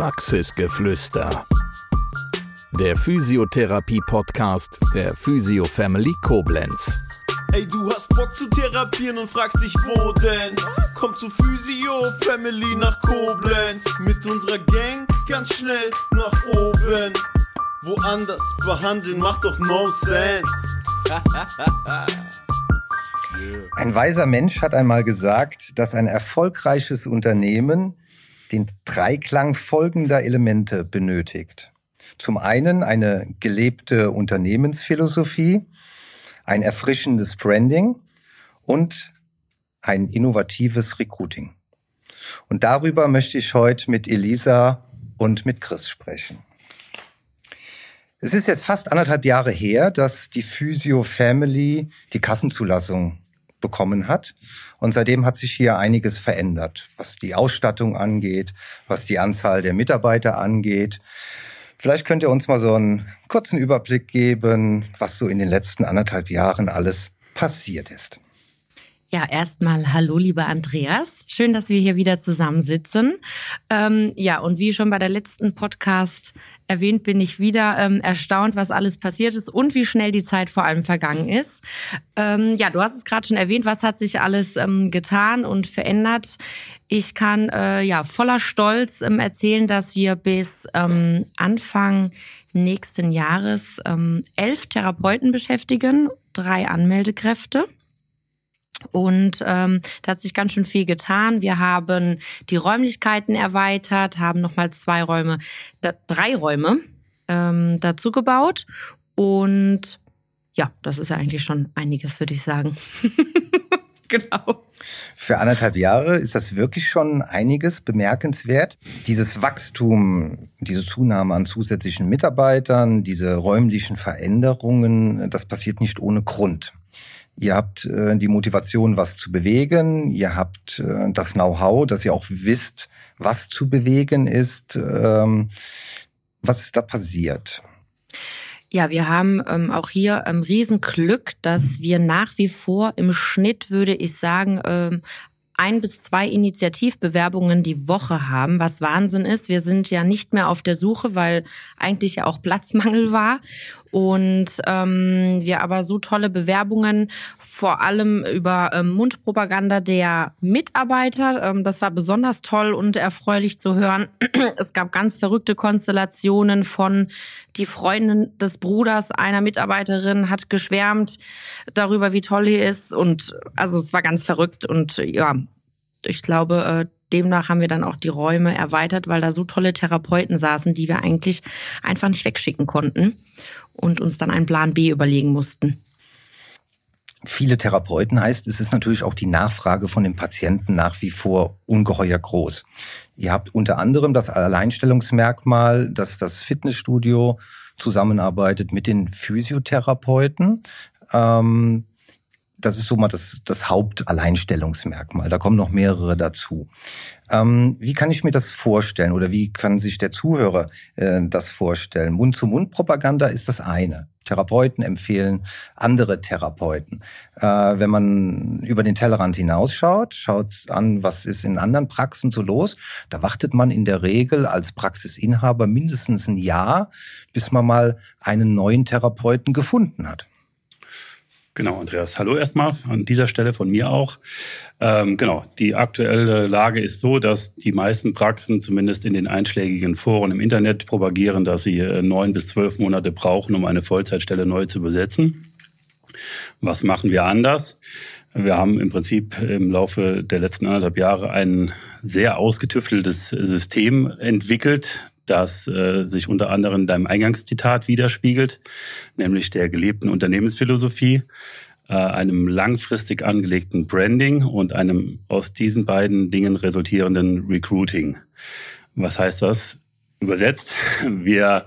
Praxisgeflüster. Der Physiotherapie-Podcast der Physio Family Koblenz. Ey, du hast Bock zu therapieren und fragst dich, wo denn? Komm zu Physio Family nach Koblenz. Mit unserer Gang ganz schnell nach oben. Woanders behandeln macht doch no sense. Ein weiser Mensch hat einmal gesagt, dass ein erfolgreiches Unternehmen den Dreiklang folgender Elemente benötigt. Zum einen eine gelebte Unternehmensphilosophie, ein erfrischendes Branding und ein innovatives Recruiting. Und darüber möchte ich heute mit Elisa und mit Chris sprechen. Es ist jetzt fast anderthalb Jahre her, dass die Physio Family die Kassenzulassung bekommen hat. Und seitdem hat sich hier einiges verändert, was die Ausstattung angeht, was die Anzahl der Mitarbeiter angeht. Vielleicht könnt ihr uns mal so einen kurzen Überblick geben, was so in den letzten anderthalb Jahren alles passiert ist. Ja, erstmal hallo, lieber Andreas. Schön, dass wir hier wieder zusammensitzen. Ähm, ja, und wie schon bei der letzten Podcast erwähnt, bin ich wieder ähm, erstaunt, was alles passiert ist und wie schnell die Zeit vor allem vergangen ist. Ähm, ja, du hast es gerade schon erwähnt, was hat sich alles ähm, getan und verändert. Ich kann äh, ja voller Stolz ähm, erzählen, dass wir bis ähm, Anfang nächsten Jahres elf Therapeuten beschäftigen, drei Anmeldekräfte. Und ähm, da hat sich ganz schön viel getan. Wir haben die Räumlichkeiten erweitert, haben nochmal zwei Räume, da, drei Räume ähm, dazu gebaut. Und ja, das ist ja eigentlich schon einiges, würde ich sagen. genau. Für anderthalb Jahre ist das wirklich schon einiges bemerkenswert. Dieses Wachstum, diese Zunahme an zusätzlichen Mitarbeitern, diese räumlichen Veränderungen, das passiert nicht ohne Grund. Ihr habt äh, die Motivation, was zu bewegen. Ihr habt äh, das Know-how, dass ihr auch wisst, was zu bewegen ist. Ähm, was ist da passiert? Ja, wir haben ähm, auch hier ähm, Riesenglück, dass wir nach wie vor im Schnitt, würde ich sagen, ähm, ein bis zwei Initiativbewerbungen die Woche haben, was Wahnsinn ist. Wir sind ja nicht mehr auf der Suche, weil eigentlich ja auch Platzmangel war und ähm, wir aber so tolle Bewerbungen, vor allem über ähm, Mundpropaganda der Mitarbeiter. Ähm, das war besonders toll und erfreulich zu hören. es gab ganz verrückte Konstellationen von die Freundin des Bruders einer Mitarbeiterin hat geschwärmt darüber, wie toll hier ist und also es war ganz verrückt und ja, ich glaube, äh, demnach haben wir dann auch die Räume erweitert, weil da so tolle Therapeuten saßen, die wir eigentlich einfach nicht wegschicken konnten und uns dann einen Plan B überlegen mussten. Viele Therapeuten heißt, es ist natürlich auch die Nachfrage von den Patienten nach wie vor ungeheuer groß. Ihr habt unter anderem das Alleinstellungsmerkmal, dass das Fitnessstudio zusammenarbeitet mit den Physiotherapeuten. Ähm, das ist so mal das, das Hauptalleinstellungsmerkmal. Da kommen noch mehrere dazu. Ähm, wie kann ich mir das vorstellen oder wie kann sich der Zuhörer äh, das vorstellen? Mund-zu-Mund-Propaganda ist das eine. Therapeuten empfehlen andere Therapeuten. Äh, wenn man über den Tellerrand hinausschaut, schaut an, was ist in anderen Praxen so los, da wartet man in der Regel als Praxisinhaber mindestens ein Jahr, bis man mal einen neuen Therapeuten gefunden hat. Genau, Andreas. Hallo erstmal an dieser Stelle von mir auch. Ähm, genau, die aktuelle Lage ist so, dass die meisten Praxen zumindest in den einschlägigen Foren im Internet propagieren, dass sie äh, neun bis zwölf Monate brauchen, um eine Vollzeitstelle neu zu besetzen. Was machen wir anders? Wir haben im Prinzip im Laufe der letzten anderthalb Jahre ein sehr ausgetüfteltes System entwickelt, das äh, sich unter anderem in deinem Eingangszitat widerspiegelt, nämlich der gelebten Unternehmensphilosophie, äh, einem langfristig angelegten Branding und einem aus diesen beiden Dingen resultierenden Recruiting. Was heißt das? Übersetzt, wir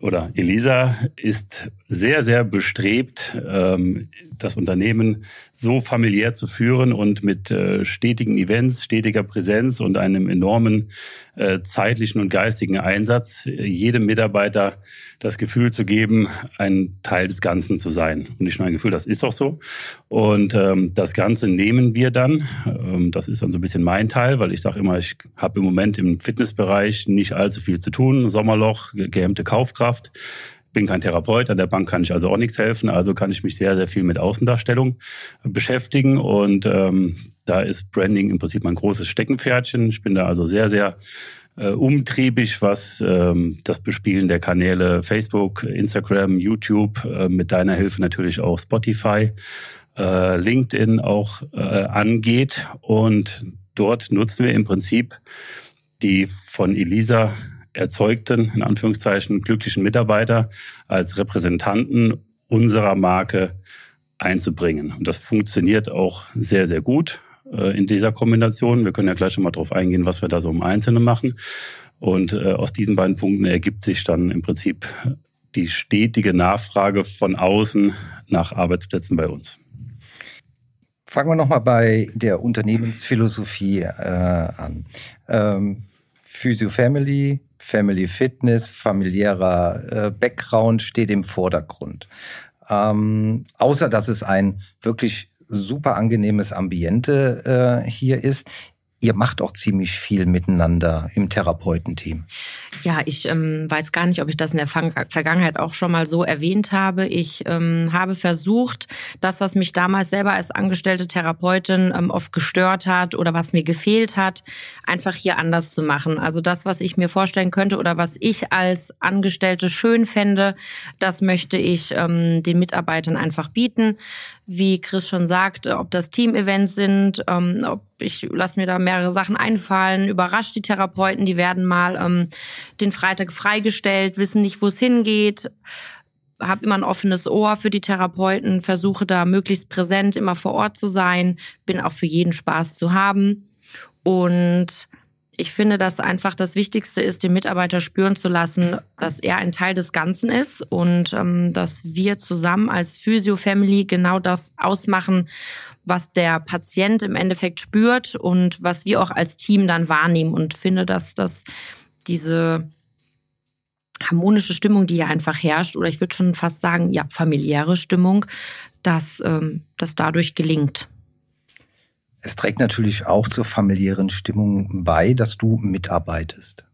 oder Elisa ist sehr, sehr bestrebt, ähm, das Unternehmen so familiär zu führen und mit äh, stetigen Events, stetiger Präsenz und einem enormen äh, zeitlichen und geistigen Einsatz jedem Mitarbeiter das Gefühl zu geben, ein Teil des Ganzen zu sein. Und nicht nur ein Gefühl, das ist auch so. Und ähm, das Ganze nehmen wir dann. Ähm, das ist dann so ein bisschen mein Teil, weil ich sage immer, ich habe im Moment im Fitnessbereich nicht allzu viel zu tun. Sommerloch, gehemmte Kaufkraft bin kein Therapeut, an der Bank kann ich also auch nichts helfen, also kann ich mich sehr, sehr viel mit Außendarstellung beschäftigen und ähm, da ist Branding im Prinzip mein großes Steckenpferdchen. Ich bin da also sehr, sehr äh, umtriebig, was ähm, das Bespielen der Kanäle Facebook, Instagram, YouTube, äh, mit deiner Hilfe natürlich auch Spotify, äh, LinkedIn auch äh, angeht. Und dort nutzen wir im Prinzip die von Elisa erzeugten, in Anführungszeichen, glücklichen Mitarbeiter als Repräsentanten unserer Marke einzubringen. Und das funktioniert auch sehr, sehr gut äh, in dieser Kombination. Wir können ja gleich schon mal drauf eingehen, was wir da so im Einzelnen machen. Und äh, aus diesen beiden Punkten ergibt sich dann im Prinzip die stetige Nachfrage von außen nach Arbeitsplätzen bei uns. Fangen wir nochmal bei der Unternehmensphilosophie äh, an. Ähm, Physio Family, Family Fitness, familiärer äh, Background steht im Vordergrund. Ähm, außer dass es ein wirklich super angenehmes Ambiente äh, hier ist, ihr macht auch ziemlich viel miteinander im Therapeutenteam. Ja, ich ähm, weiß gar nicht, ob ich das in der Vergangenheit auch schon mal so erwähnt habe. Ich ähm, habe versucht, das, was mich damals selber als angestellte Therapeutin ähm, oft gestört hat oder was mir gefehlt hat, einfach hier anders zu machen. Also das, was ich mir vorstellen könnte oder was ich als Angestellte schön fände, das möchte ich ähm, den Mitarbeitern einfach bieten. Wie Chris schon sagt, ob das Team-Events sind, ähm, ob ich lasse mir da mehrere Sachen einfallen, überrascht die Therapeuten, die werden mal ähm, den Freitag freigestellt, wissen nicht, wo es hingeht, habe immer ein offenes Ohr für die Therapeuten, versuche da möglichst präsent immer vor Ort zu sein, bin auch für jeden Spaß zu haben. Und ich finde, dass einfach das Wichtigste ist, den Mitarbeiter spüren zu lassen, dass er ein Teil des Ganzen ist und ähm, dass wir zusammen als Physio-Family genau das ausmachen, was der Patient im Endeffekt spürt und was wir auch als Team dann wahrnehmen. Und finde, dass das diese harmonische Stimmung, die ja einfach herrscht, oder ich würde schon fast sagen, ja, familiäre Stimmung, dass ähm, das dadurch gelingt. Es trägt natürlich auch zur familiären Stimmung bei, dass du mitarbeitest.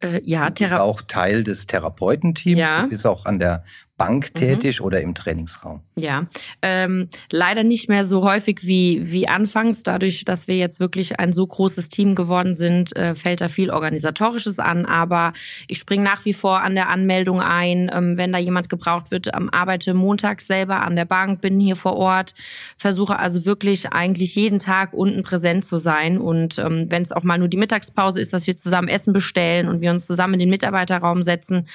Äh, ja, du bist auch Teil des Therapeutenteams. Ja. Du bist auch an der Bank tätig mhm. oder im Trainingsraum? Ja, ähm, leider nicht mehr so häufig wie, wie anfangs. Dadurch, dass wir jetzt wirklich ein so großes Team geworden sind, äh, fällt da viel Organisatorisches an. Aber ich springe nach wie vor an der Anmeldung ein. Ähm, wenn da jemand gebraucht wird, ähm, arbeite montags selber an der Bank, bin hier vor Ort, versuche also wirklich eigentlich jeden Tag unten präsent zu sein. Und ähm, wenn es auch mal nur die Mittagspause ist, dass wir zusammen Essen bestellen und wir uns zusammen in den Mitarbeiterraum setzen,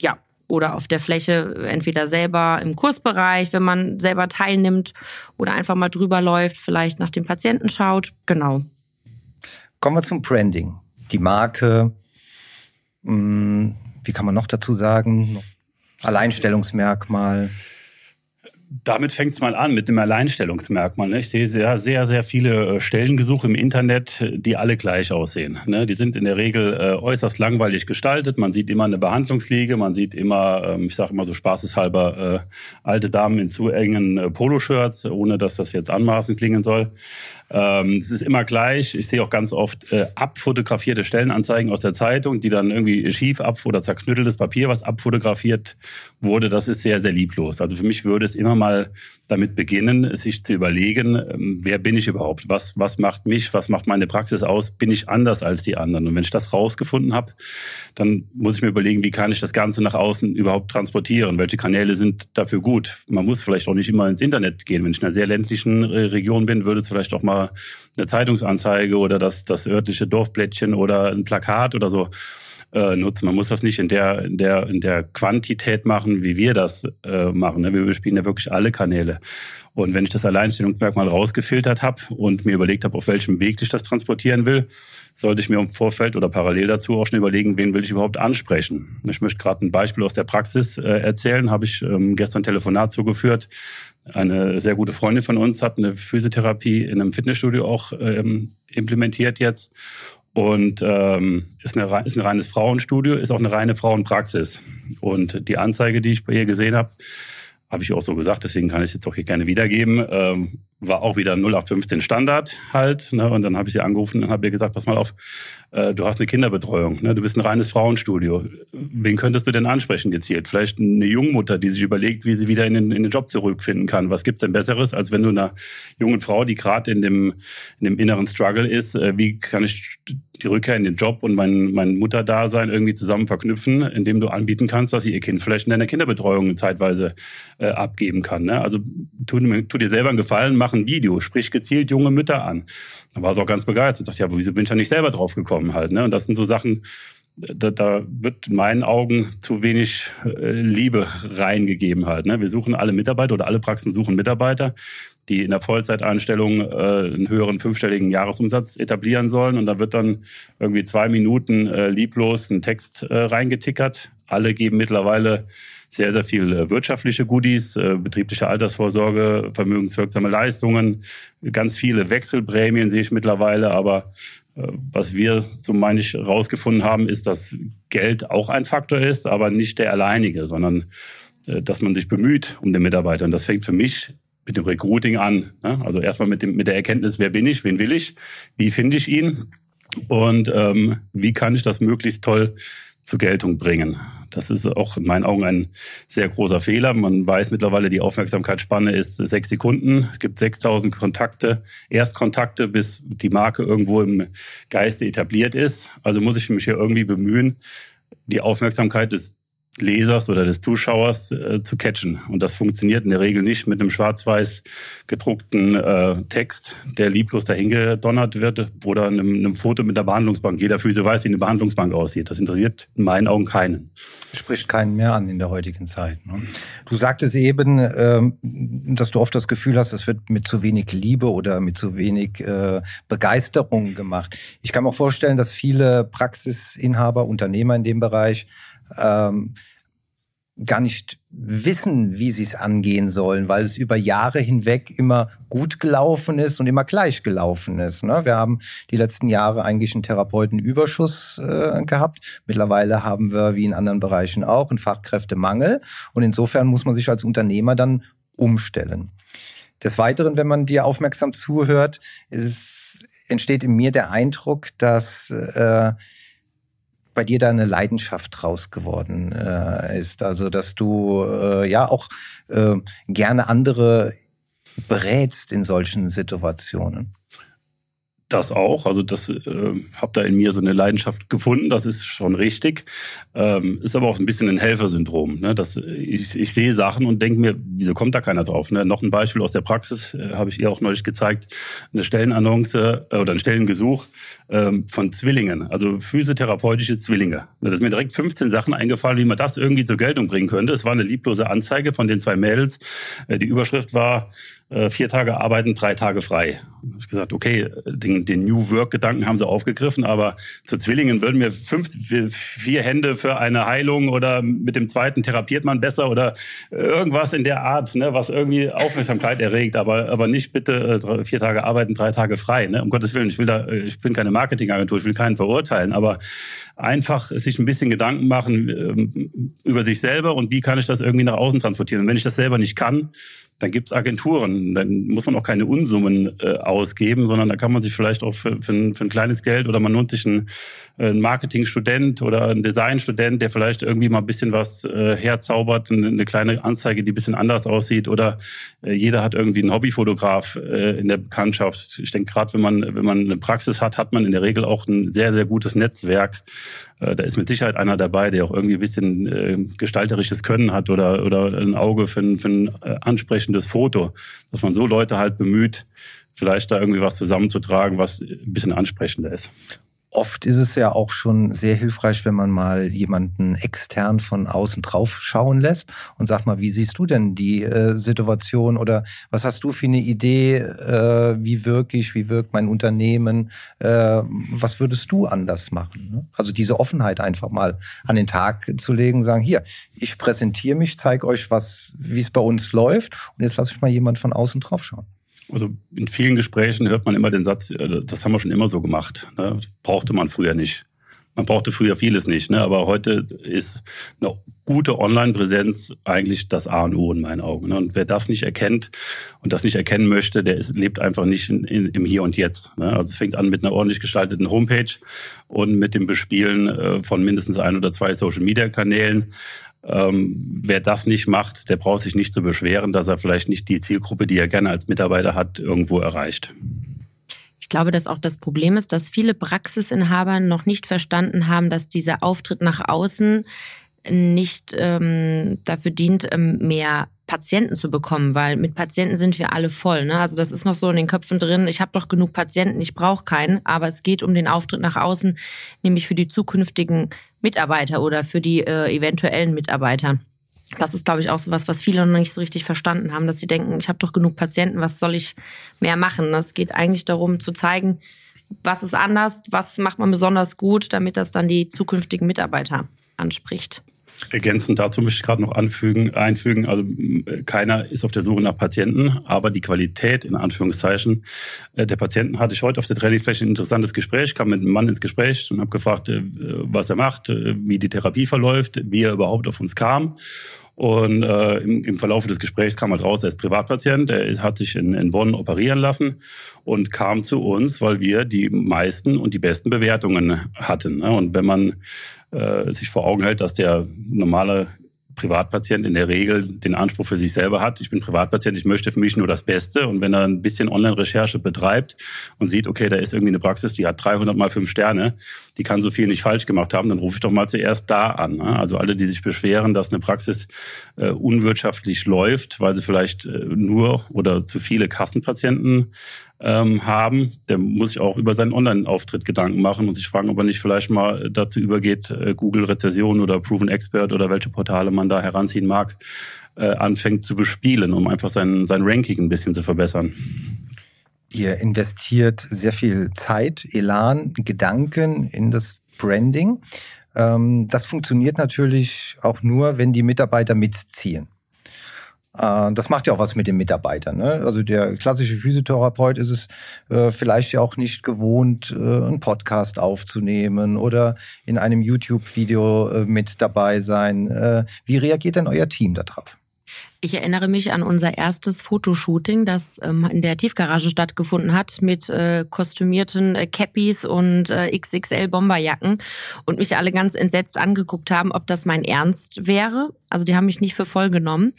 ja, oder auf der Fläche entweder selber im Kursbereich, wenn man selber teilnimmt oder einfach mal drüber läuft, vielleicht nach dem Patienten schaut. Genau. Kommen wir zum Branding. Die Marke, hm, wie kann man noch dazu sagen? Alleinstellungsmerkmal damit fängt es mal an mit dem Alleinstellungsmerkmal. Ne? Ich sehe sehr, sehr, sehr viele äh, Stellengesuche im Internet, die alle gleich aussehen. Ne? Die sind in der Regel äh, äußerst langweilig gestaltet. Man sieht immer eine Behandlungsliege, man sieht immer, ähm, ich sage immer so spaßeshalber, äh, alte Damen in zu engen äh, Poloshirts, ohne dass das jetzt anmaßend klingen soll. Ähm, es ist immer gleich. Ich sehe auch ganz oft äh, abfotografierte Stellenanzeigen aus der Zeitung, die dann irgendwie schief ab oder zerknütteltes Papier, was abfotografiert wurde. Das ist sehr, sehr lieblos. Also für mich würde es immer mal damit beginnen, sich zu überlegen, ähm, wer bin ich überhaupt? Was, was macht mich? Was macht meine Praxis aus? Bin ich anders als die anderen? Und wenn ich das rausgefunden habe, dann muss ich mir überlegen, wie kann ich das Ganze nach außen überhaupt transportieren? Welche Kanäle sind dafür gut? Man muss vielleicht auch nicht immer ins Internet gehen. Wenn ich in einer sehr ländlichen äh, Region bin, würde es vielleicht auch mal eine Zeitungsanzeige oder das, das örtliche Dorfblättchen oder ein Plakat oder so äh, nutzen. Man muss das nicht in der, in der, in der Quantität machen, wie wir das äh, machen. Ne? Wir bespielen ja wirklich alle Kanäle. Und wenn ich das Alleinstellungsmerkmal rausgefiltert habe und mir überlegt habe, auf welchem Weg ich das transportieren will, sollte ich mir im Vorfeld oder parallel dazu auch schon überlegen, wen will ich überhaupt ansprechen. Ich möchte gerade ein Beispiel aus der Praxis äh, erzählen. Habe ich ähm, gestern Telefonat zugeführt. Eine sehr gute Freundin von uns hat eine Physiotherapie in einem Fitnessstudio auch ähm, implementiert jetzt und ähm, ist, eine, ist ein reines Frauenstudio, ist auch eine reine Frauenpraxis. Und die Anzeige, die ich bei ihr gesehen habe, habe ich auch so gesagt, deswegen kann ich es jetzt auch hier gerne wiedergeben. Ähm, war auch wieder 0815 Standard halt. Ne? Und dann habe ich sie angerufen und habe ihr gesagt, pass mal auf, äh, du hast eine Kinderbetreuung, ne? du bist ein reines Frauenstudio. Wen könntest du denn ansprechen gezielt? Vielleicht eine Jungmutter, die sich überlegt, wie sie wieder in den, in den Job zurückfinden kann. Was gibt's denn Besseres, als wenn du einer jungen Frau, die gerade in dem, in dem inneren Struggle ist, äh, wie kann ich die Rückkehr in den Job und mein, mein Mutterdasein irgendwie zusammen verknüpfen, indem du anbieten kannst, dass sie ihr Kind vielleicht in deiner Kinderbetreuung zeitweise äh, abgeben kann. Ne? Also tu, tu dir selber einen Gefallen, mach ein Video, sprich gezielt junge Mütter an. Da war sie auch ganz begeistert. Dachte, ja, wieso bin ich da nicht selber drauf gekommen halt? Ne? Und das sind so Sachen, da, da wird in meinen Augen zu wenig äh, Liebe reingegeben halt. Ne? Wir suchen alle Mitarbeiter oder alle Praxen suchen Mitarbeiter, die in der Vollzeiteinstellung äh, einen höheren fünfstelligen Jahresumsatz etablieren sollen. Und da wird dann irgendwie zwei Minuten äh, lieblos ein Text äh, reingetickert. Alle geben mittlerweile sehr, sehr viel äh, wirtschaftliche Goodies, äh, betriebliche Altersvorsorge, vermögenswirksame Leistungen, ganz viele Wechselprämien sehe ich mittlerweile, aber äh, was wir, so meine ich, rausgefunden haben, ist, dass Geld auch ein Faktor ist, aber nicht der alleinige, sondern dass man sich bemüht um den Mitarbeiter. Und das fängt für mich mit dem Recruiting an. Ne? Also erstmal mit, dem, mit der Erkenntnis, wer bin ich, wen will ich, wie finde ich ihn und ähm, wie kann ich das möglichst toll zur Geltung bringen. Das ist auch in meinen Augen ein sehr großer Fehler. Man weiß mittlerweile, die Aufmerksamkeitsspanne ist sechs Sekunden. Es gibt 6000 Kontakte, Erstkontakte, bis die Marke irgendwo im Geiste etabliert ist. Also muss ich mich hier irgendwie bemühen, die Aufmerksamkeit des Lesers oder des Zuschauers äh, zu catchen. Und das funktioniert in der Regel nicht mit einem schwarz-weiß gedruckten äh, Text, der lieblos dahingedonnert wird oder einem, einem Foto mit der Behandlungsbank. Jeder Füße weiß, wie eine Behandlungsbank aussieht. Das interessiert in meinen Augen keinen. Spricht keinen mehr an in der heutigen Zeit. Ne? Du sagtest eben, ähm, dass du oft das Gefühl hast, es wird mit zu wenig Liebe oder mit zu wenig äh, Begeisterung gemacht. Ich kann mir auch vorstellen, dass viele Praxisinhaber, Unternehmer in dem Bereich ähm, gar nicht wissen, wie sie es angehen sollen, weil es über Jahre hinweg immer gut gelaufen ist und immer gleich gelaufen ist. Ne? Wir haben die letzten Jahre eigentlich einen Therapeutenüberschuss äh, gehabt. Mittlerweile haben wir, wie in anderen Bereichen auch, einen Fachkräftemangel. Und insofern muss man sich als Unternehmer dann umstellen. Des Weiteren, wenn man dir aufmerksam zuhört, ist, entsteht in mir der Eindruck, dass äh, bei dir da eine Leidenschaft draus geworden äh, ist. Also dass du äh, ja auch äh, gerne andere berätst in solchen Situationen. Das auch. Also das äh, habe da in mir so eine Leidenschaft gefunden. Das ist schon richtig. Ähm, ist aber auch ein bisschen ein Helfersyndrom. Ne? Das, ich, ich sehe Sachen und denke mir, wieso kommt da keiner drauf? Ne? Noch ein Beispiel aus der Praxis äh, habe ich ihr auch neulich gezeigt. Eine Stellenannonce äh, oder ein Stellengesuch ähm, von Zwillingen, also physiotherapeutische Zwillinge. Da ist mir direkt 15 Sachen eingefallen, wie man das irgendwie zur Geltung bringen könnte. Es war eine lieblose Anzeige von den zwei Mädels. Äh, die Überschrift war vier Tage arbeiten, drei Tage frei. Ich gesagt, okay, den, den New Work-Gedanken haben sie aufgegriffen, aber zu Zwillingen würden mir fünf, vier Hände für eine Heilung oder mit dem zweiten therapiert man besser oder irgendwas in der Art, ne, was irgendwie Aufmerksamkeit erregt, aber, aber nicht bitte äh, vier Tage arbeiten, drei Tage frei. Ne? Um Gottes Willen, ich will da, ich bin keine Marketingagentur, ich will keinen verurteilen, aber einfach sich ein bisschen Gedanken machen ähm, über sich selber und wie kann ich das irgendwie nach außen transportieren. Und wenn ich das selber nicht kann, dann gibt's Agenturen. Dann muss man auch keine Unsummen äh, ausgeben, sondern da kann man sich vielleicht auch für, für, ein, für ein kleines Geld oder man nimmt sich einen, äh, einen Marketingstudent oder einen Designstudent, der vielleicht irgendwie mal ein bisschen was äh, herzaubert, eine, eine kleine Anzeige, die ein bisschen anders aussieht oder äh, jeder hat irgendwie einen Hobbyfotograf äh, in der Bekanntschaft. Ich denke, gerade wenn man, wenn man eine Praxis hat, hat man in der Regel auch ein sehr, sehr gutes Netzwerk. Äh, da ist mit Sicherheit einer dabei, der auch irgendwie ein bisschen äh, gestalterisches Können hat oder, oder ein Auge für ein, für ein äh, ansprechendes Foto. Dass man so Leute halt bemüht, vielleicht da irgendwie was zusammenzutragen, was ein bisschen ansprechender ist. Oft ist es ja auch schon sehr hilfreich, wenn man mal jemanden extern von außen drauf schauen lässt und sag mal, wie siehst du denn die äh, Situation oder was hast du für eine Idee, äh, wie wirke ich, wie wirkt mein Unternehmen, äh, was würdest du anders machen? Ne? Also diese Offenheit einfach mal an den Tag zu legen und sagen, hier, ich präsentiere mich, zeige euch, was, wie es bei uns läuft und jetzt lasse ich mal jemand von außen drauf schauen. Also in vielen Gesprächen hört man immer den Satz, äh, das haben wir schon immer so gemacht. Ne? Brauchte man früher nicht. Man brauchte früher vieles nicht, ne? aber heute ist eine gute Online-Präsenz eigentlich das A und O in meinen Augen. Ne? Und wer das nicht erkennt und das nicht erkennen möchte, der ist, lebt einfach nicht in, in, im Hier und Jetzt. Ne? Also es fängt an mit einer ordentlich gestalteten Homepage und mit dem Bespielen äh, von mindestens ein oder zwei Social-Media-Kanälen. Ähm, wer das nicht macht, der braucht sich nicht zu beschweren, dass er vielleicht nicht die Zielgruppe, die er gerne als Mitarbeiter hat, irgendwo erreicht. Ich glaube, dass auch das Problem ist, dass viele Praxisinhaber noch nicht verstanden haben, dass dieser Auftritt nach außen nicht ähm, dafür dient, ähm, mehr Patienten zu bekommen, weil mit Patienten sind wir alle voll. Ne? Also das ist noch so in den Köpfen drin, ich habe doch genug Patienten, ich brauche keinen, aber es geht um den Auftritt nach außen, nämlich für die zukünftigen Mitarbeiter oder für die äh, eventuellen Mitarbeiter. Das ist, glaube ich, auch so was, was viele noch nicht so richtig verstanden haben, dass sie denken, ich habe doch genug Patienten, was soll ich mehr machen? Es geht eigentlich darum zu zeigen, was ist anders, was macht man besonders gut, damit das dann die zukünftigen Mitarbeiter anspricht. Ergänzend dazu möchte ich gerade noch anfügen, einfügen, also keiner ist auf der Suche nach Patienten, aber die Qualität in Anführungszeichen äh, der Patienten hatte ich heute auf der Trainingfläche ein interessantes Gespräch, kam mit einem Mann ins Gespräch und habe gefragt, äh, was er macht, äh, wie die Therapie verläuft, wie er überhaupt auf uns kam. Und äh, im, im Verlauf des Gesprächs kam halt raus, er ist Privatpatient, er hat sich in, in Bonn operieren lassen und kam zu uns, weil wir die meisten und die besten Bewertungen hatten. Ne? Und wenn man äh, sich vor Augen hält, dass der normale Privatpatient in der Regel den Anspruch für sich selber hat, ich bin Privatpatient, ich möchte für mich nur das Beste. Und wenn er ein bisschen Online-Recherche betreibt und sieht, okay, da ist irgendwie eine Praxis, die hat 300 mal 5 Sterne, die kann so viel nicht falsch gemacht haben, dann rufe ich doch mal zuerst da an. Ne? Also alle, die sich beschweren, dass eine Praxis äh, unwirtschaftlich läuft, weil sie vielleicht äh, nur oder zu viele Kassenpatienten ähm, haben, der muss sich auch über seinen Online-Auftritt Gedanken machen und sich fragen, ob er nicht vielleicht mal dazu übergeht, äh, Google-Rezession oder Proven Expert oder welche Portale man da heranziehen mag, äh, anfängt zu bespielen, um einfach sein, sein Ranking ein bisschen zu verbessern. Ihr investiert sehr viel Zeit, Elan, Gedanken in das Branding. Ähm, das funktioniert natürlich auch nur, wenn die Mitarbeiter mitziehen. Äh, das macht ja auch was mit den Mitarbeitern. Ne? Also der klassische Physiotherapeut ist es äh, vielleicht ja auch nicht gewohnt, äh, einen Podcast aufzunehmen oder in einem YouTube-Video äh, mit dabei sein. Äh, wie reagiert denn euer Team darauf? Ich erinnere mich an unser erstes Fotoshooting, das ähm, in der Tiefgarage stattgefunden hat mit äh, kostümierten äh, Cappies und äh, XXL Bomberjacken und mich alle ganz entsetzt angeguckt haben, ob das mein Ernst wäre. Also die haben mich nicht für voll genommen.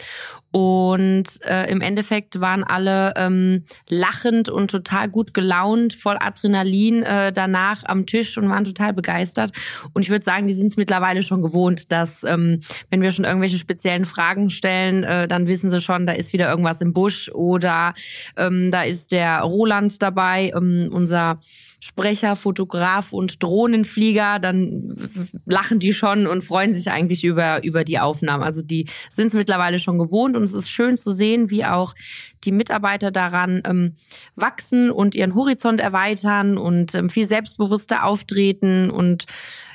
Und äh, im Endeffekt waren alle ähm, lachend und total gut gelaunt, voll Adrenalin äh, danach am Tisch und waren total begeistert. Und ich würde sagen, die sind es mittlerweile schon gewohnt, dass ähm, wenn wir schon irgendwelche speziellen Fragen stellen, äh, dann wissen sie schon, da ist wieder irgendwas im Busch oder ähm, da ist der Roland dabei, ähm, unser Sprecher, Fotograf und Drohnenflieger, dann lachen die schon und freuen sich eigentlich über, über die Aufnahmen. Also die sind es mittlerweile schon gewohnt und es ist schön zu sehen, wie auch die Mitarbeiter daran ähm, wachsen und ihren Horizont erweitern und ähm, viel selbstbewusster auftreten und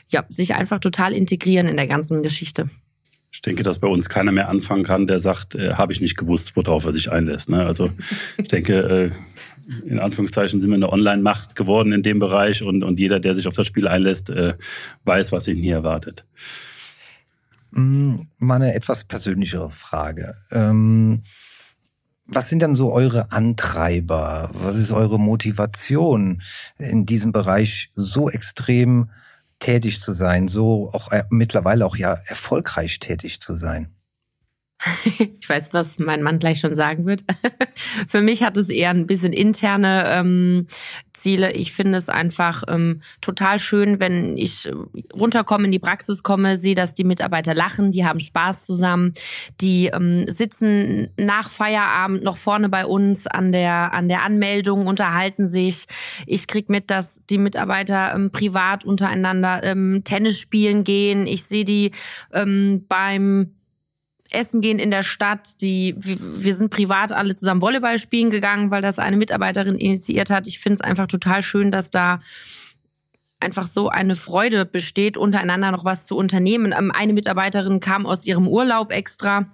ja, sich einfach total integrieren in der ganzen Geschichte. Ich denke, dass bei uns keiner mehr anfangen kann, der sagt, äh, habe ich nicht gewusst, worauf er sich einlässt. Ne? Also ich denke, äh, in Anführungszeichen sind wir eine Online-Macht geworden in dem Bereich und, und jeder, der sich auf das Spiel einlässt, äh, weiß, was ihn hier erwartet. Mm, mal eine etwas persönlichere Frage. Ähm, was sind denn so eure Antreiber? Was ist eure Motivation, in diesem Bereich so extrem tätig zu sein, so auch äh, mittlerweile auch ja erfolgreich tätig zu sein? ich weiß, was mein Mann gleich schon sagen wird. Für mich hat es eher ein bisschen interne ähm, Ziele. Ich finde es einfach ähm, total schön, wenn ich runterkomme, in die Praxis komme, sehe, dass die Mitarbeiter lachen, die haben Spaß zusammen, die ähm, sitzen nach Feierabend noch vorne bei uns an der an der Anmeldung, unterhalten sich. Ich krieg mit, dass die Mitarbeiter ähm, privat untereinander ähm, Tennis spielen gehen. Ich sehe die ähm, beim Essen gehen in der Stadt. Die, wir sind privat alle zusammen Volleyball spielen gegangen, weil das eine Mitarbeiterin initiiert hat. Ich finde es einfach total schön, dass da einfach so eine Freude besteht, untereinander noch was zu unternehmen. Ähm, eine Mitarbeiterin kam aus ihrem Urlaub extra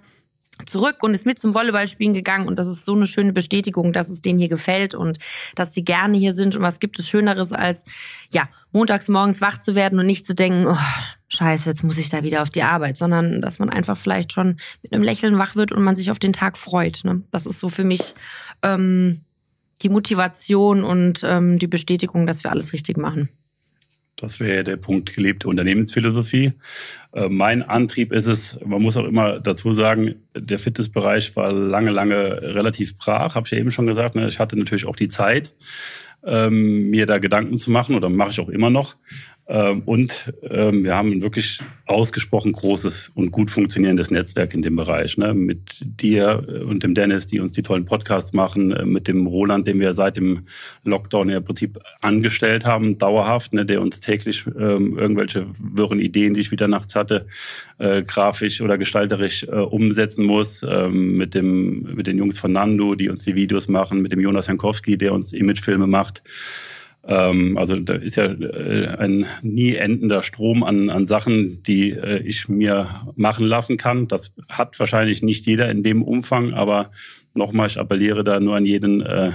zurück und ist mit zum Volleyballspielen gegangen und das ist so eine schöne Bestätigung, dass es denen hier gefällt und dass sie gerne hier sind und was gibt es Schöneres als ja montags morgens wach zu werden und nicht zu denken, oh, Scheiße, jetzt muss ich da wieder auf die Arbeit, sondern dass man einfach vielleicht schon mit einem Lächeln wach wird und man sich auf den Tag freut. Ne? Das ist so für mich ähm, die Motivation und ähm, die Bestätigung, dass wir alles richtig machen. Das wäre der Punkt gelebte Unternehmensphilosophie. Äh, mein Antrieb ist es, man muss auch immer dazu sagen, der Fitnessbereich war lange, lange relativ brach, habe ich ja eben schon gesagt. Ne? Ich hatte natürlich auch die Zeit, ähm, mir da Gedanken zu machen oder mache ich auch immer noch. Ähm, und ähm, wir haben ein wirklich ausgesprochen großes und gut funktionierendes Netzwerk in dem Bereich. Ne? Mit dir und dem Dennis, die uns die tollen Podcasts machen, äh, mit dem Roland, den wir seit dem Lockdown ja im Prinzip angestellt haben, dauerhaft, ne? der uns täglich ähm, irgendwelche wirren Ideen, die ich wieder nachts hatte, äh, grafisch oder gestalterisch äh, umsetzen muss. Ähm, mit, dem, mit den Jungs von Nando, die uns die Videos machen, mit dem Jonas Jankowski, der uns Imagefilme macht. Ähm, also da ist ja äh, ein nie endender Strom an, an Sachen, die äh, ich mir machen lassen kann. Das hat wahrscheinlich nicht jeder in dem Umfang, aber nochmal, ich appelliere da nur an jeden, äh,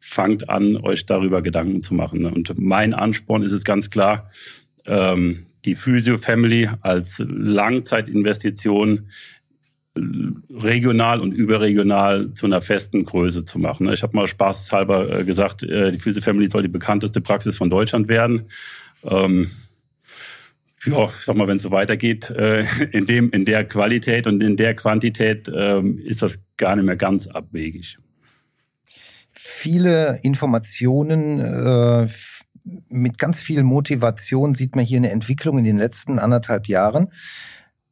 fangt an, euch darüber Gedanken zu machen. Und mein Ansporn ist es ganz klar, ähm, die Physio Family als Langzeitinvestition regional und überregional zu einer festen Größe zu machen. Ich habe mal spaßhalber äh, gesagt, äh, die Physio Family soll die bekannteste Praxis von Deutschland werden. Ähm, ja, ich sag mal, wenn es so weitergeht, äh, in dem, in der Qualität und in der Quantität ähm, ist das gar nicht mehr ganz abwegig. Viele Informationen äh, mit ganz viel Motivation sieht man hier eine Entwicklung in den letzten anderthalb Jahren.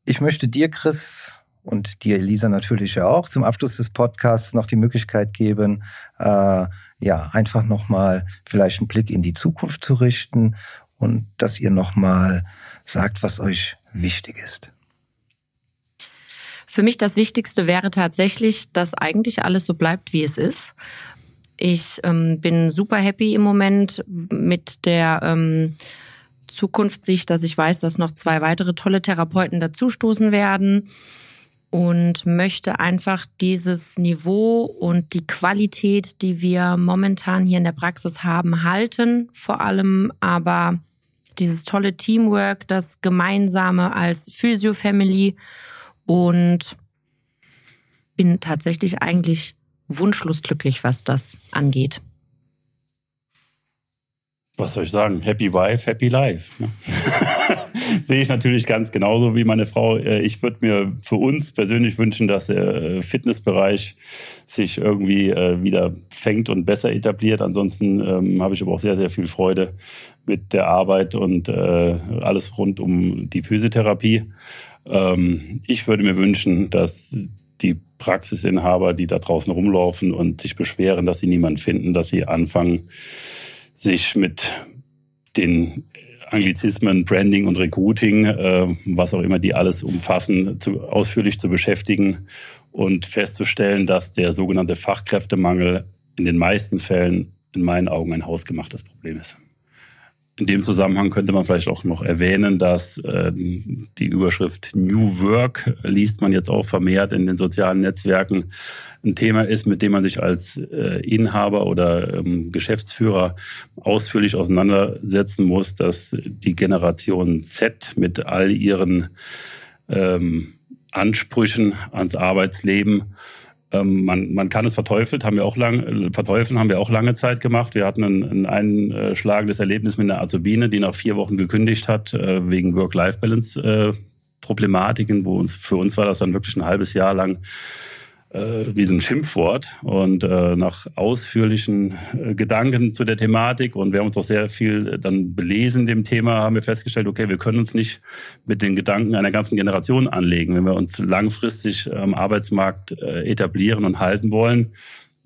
Ich möchte dir, Chris, und dir, Elisa, natürlich auch zum Abschluss des Podcasts noch die Möglichkeit geben, äh, ja, einfach nochmal vielleicht einen Blick in die Zukunft zu richten und dass ihr nochmal sagt, was euch wichtig ist. Für mich das Wichtigste wäre tatsächlich, dass eigentlich alles so bleibt, wie es ist. Ich ähm, bin super happy im Moment mit der ähm, Zukunftssicht, dass ich weiß, dass noch zwei weitere tolle Therapeuten dazustoßen werden und möchte einfach dieses Niveau und die Qualität, die wir momentan hier in der Praxis haben, halten. Vor allem aber dieses tolle Teamwork, das gemeinsame als Physio-Family und bin tatsächlich eigentlich wunschlos glücklich, was das angeht was soll ich sagen? Happy Wife, Happy Life. Ne? Sehe ich natürlich ganz genauso wie meine Frau. Äh, ich würde mir für uns persönlich wünschen, dass der äh, Fitnessbereich sich irgendwie äh, wieder fängt und besser etabliert. Ansonsten ähm, habe ich aber auch sehr, sehr viel Freude mit der Arbeit und alles rund um die Physiotherapie. Ähm, ich würde mir wünschen, dass die Praxisinhaber, die da draußen rumlaufen und sich beschweren, dass sie niemanden finden, dass sie anfangen, sich mit den Anglizismen, Branding und Recruiting, äh, was auch immer die alles umfassen, zu, ausführlich zu beschäftigen und festzustellen, dass der sogenannte Fachkräftemangel in den meisten Fällen in meinen Augen ein hausgemachtes Problem ist. In dem Zusammenhang könnte man vielleicht auch noch erwähnen, dass äh, die Überschrift New Work liest man jetzt auch vermehrt in den sozialen Netzwerken. Ein Thema ist, mit dem man sich als äh, Inhaber oder ähm, Geschäftsführer ausführlich auseinandersetzen muss, dass die Generation Z mit all ihren ähm, Ansprüchen ans Arbeitsleben ähm, man, man kann es verteufelt, haben wir auch lang, verteufeln haben wir auch lange Zeit gemacht. Wir hatten ein, ein einschlagendes Erlebnis mit einer Azubine, die nach vier Wochen gekündigt hat, äh, wegen Work-Life-Balance Problematiken, wo uns für uns war das dann wirklich ein halbes Jahr lang äh, wie so ein Schimpfwort. Und äh, nach ausführlichen äh, Gedanken zu der Thematik und wir haben uns auch sehr viel dann belesen dem Thema, haben wir festgestellt, okay, wir können uns nicht mit den Gedanken einer ganzen Generation anlegen. Wenn wir uns langfristig am Arbeitsmarkt äh, etablieren und halten wollen,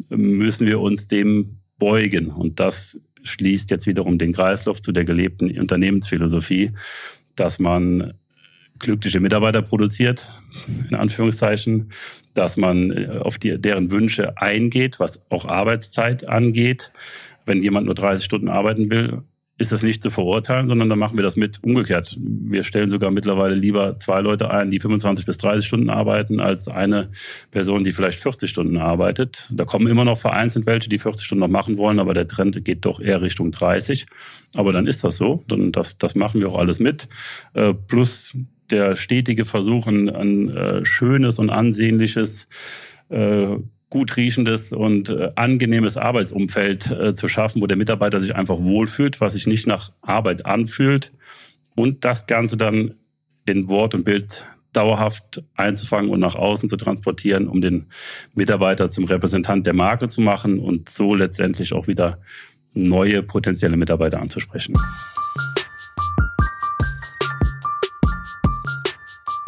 müssen wir uns dem beugen. Und das schließt jetzt wiederum den Kreislauf zu der gelebten Unternehmensphilosophie, dass man glückliche Mitarbeiter produziert, in Anführungszeichen, dass man äh, auf die, deren Wünsche eingeht, was auch Arbeitszeit angeht. Wenn jemand nur 30 Stunden arbeiten will, ist das nicht zu verurteilen, sondern dann machen wir das mit umgekehrt. Wir stellen sogar mittlerweile lieber zwei Leute ein, die 25 bis 30 Stunden arbeiten, als eine Person, die vielleicht 40 Stunden arbeitet. Da kommen immer noch vereinzelt welche, die 40 Stunden noch machen wollen, aber der Trend geht doch eher Richtung 30. Aber dann ist das so. Dann das, das machen wir auch alles mit. Äh, plus der stetige Versuch, ein, ein äh, schönes und ansehnliches, äh, gut riechendes und äh, angenehmes Arbeitsumfeld zu schaffen, wo der Mitarbeiter sich einfach wohlfühlt, was sich nicht nach Arbeit anfühlt und das Ganze dann in Wort und Bild dauerhaft einzufangen und nach außen zu transportieren, um den Mitarbeiter zum Repräsentant der Marke zu machen und so letztendlich auch wieder neue potenzielle Mitarbeiter anzusprechen.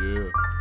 Yeah.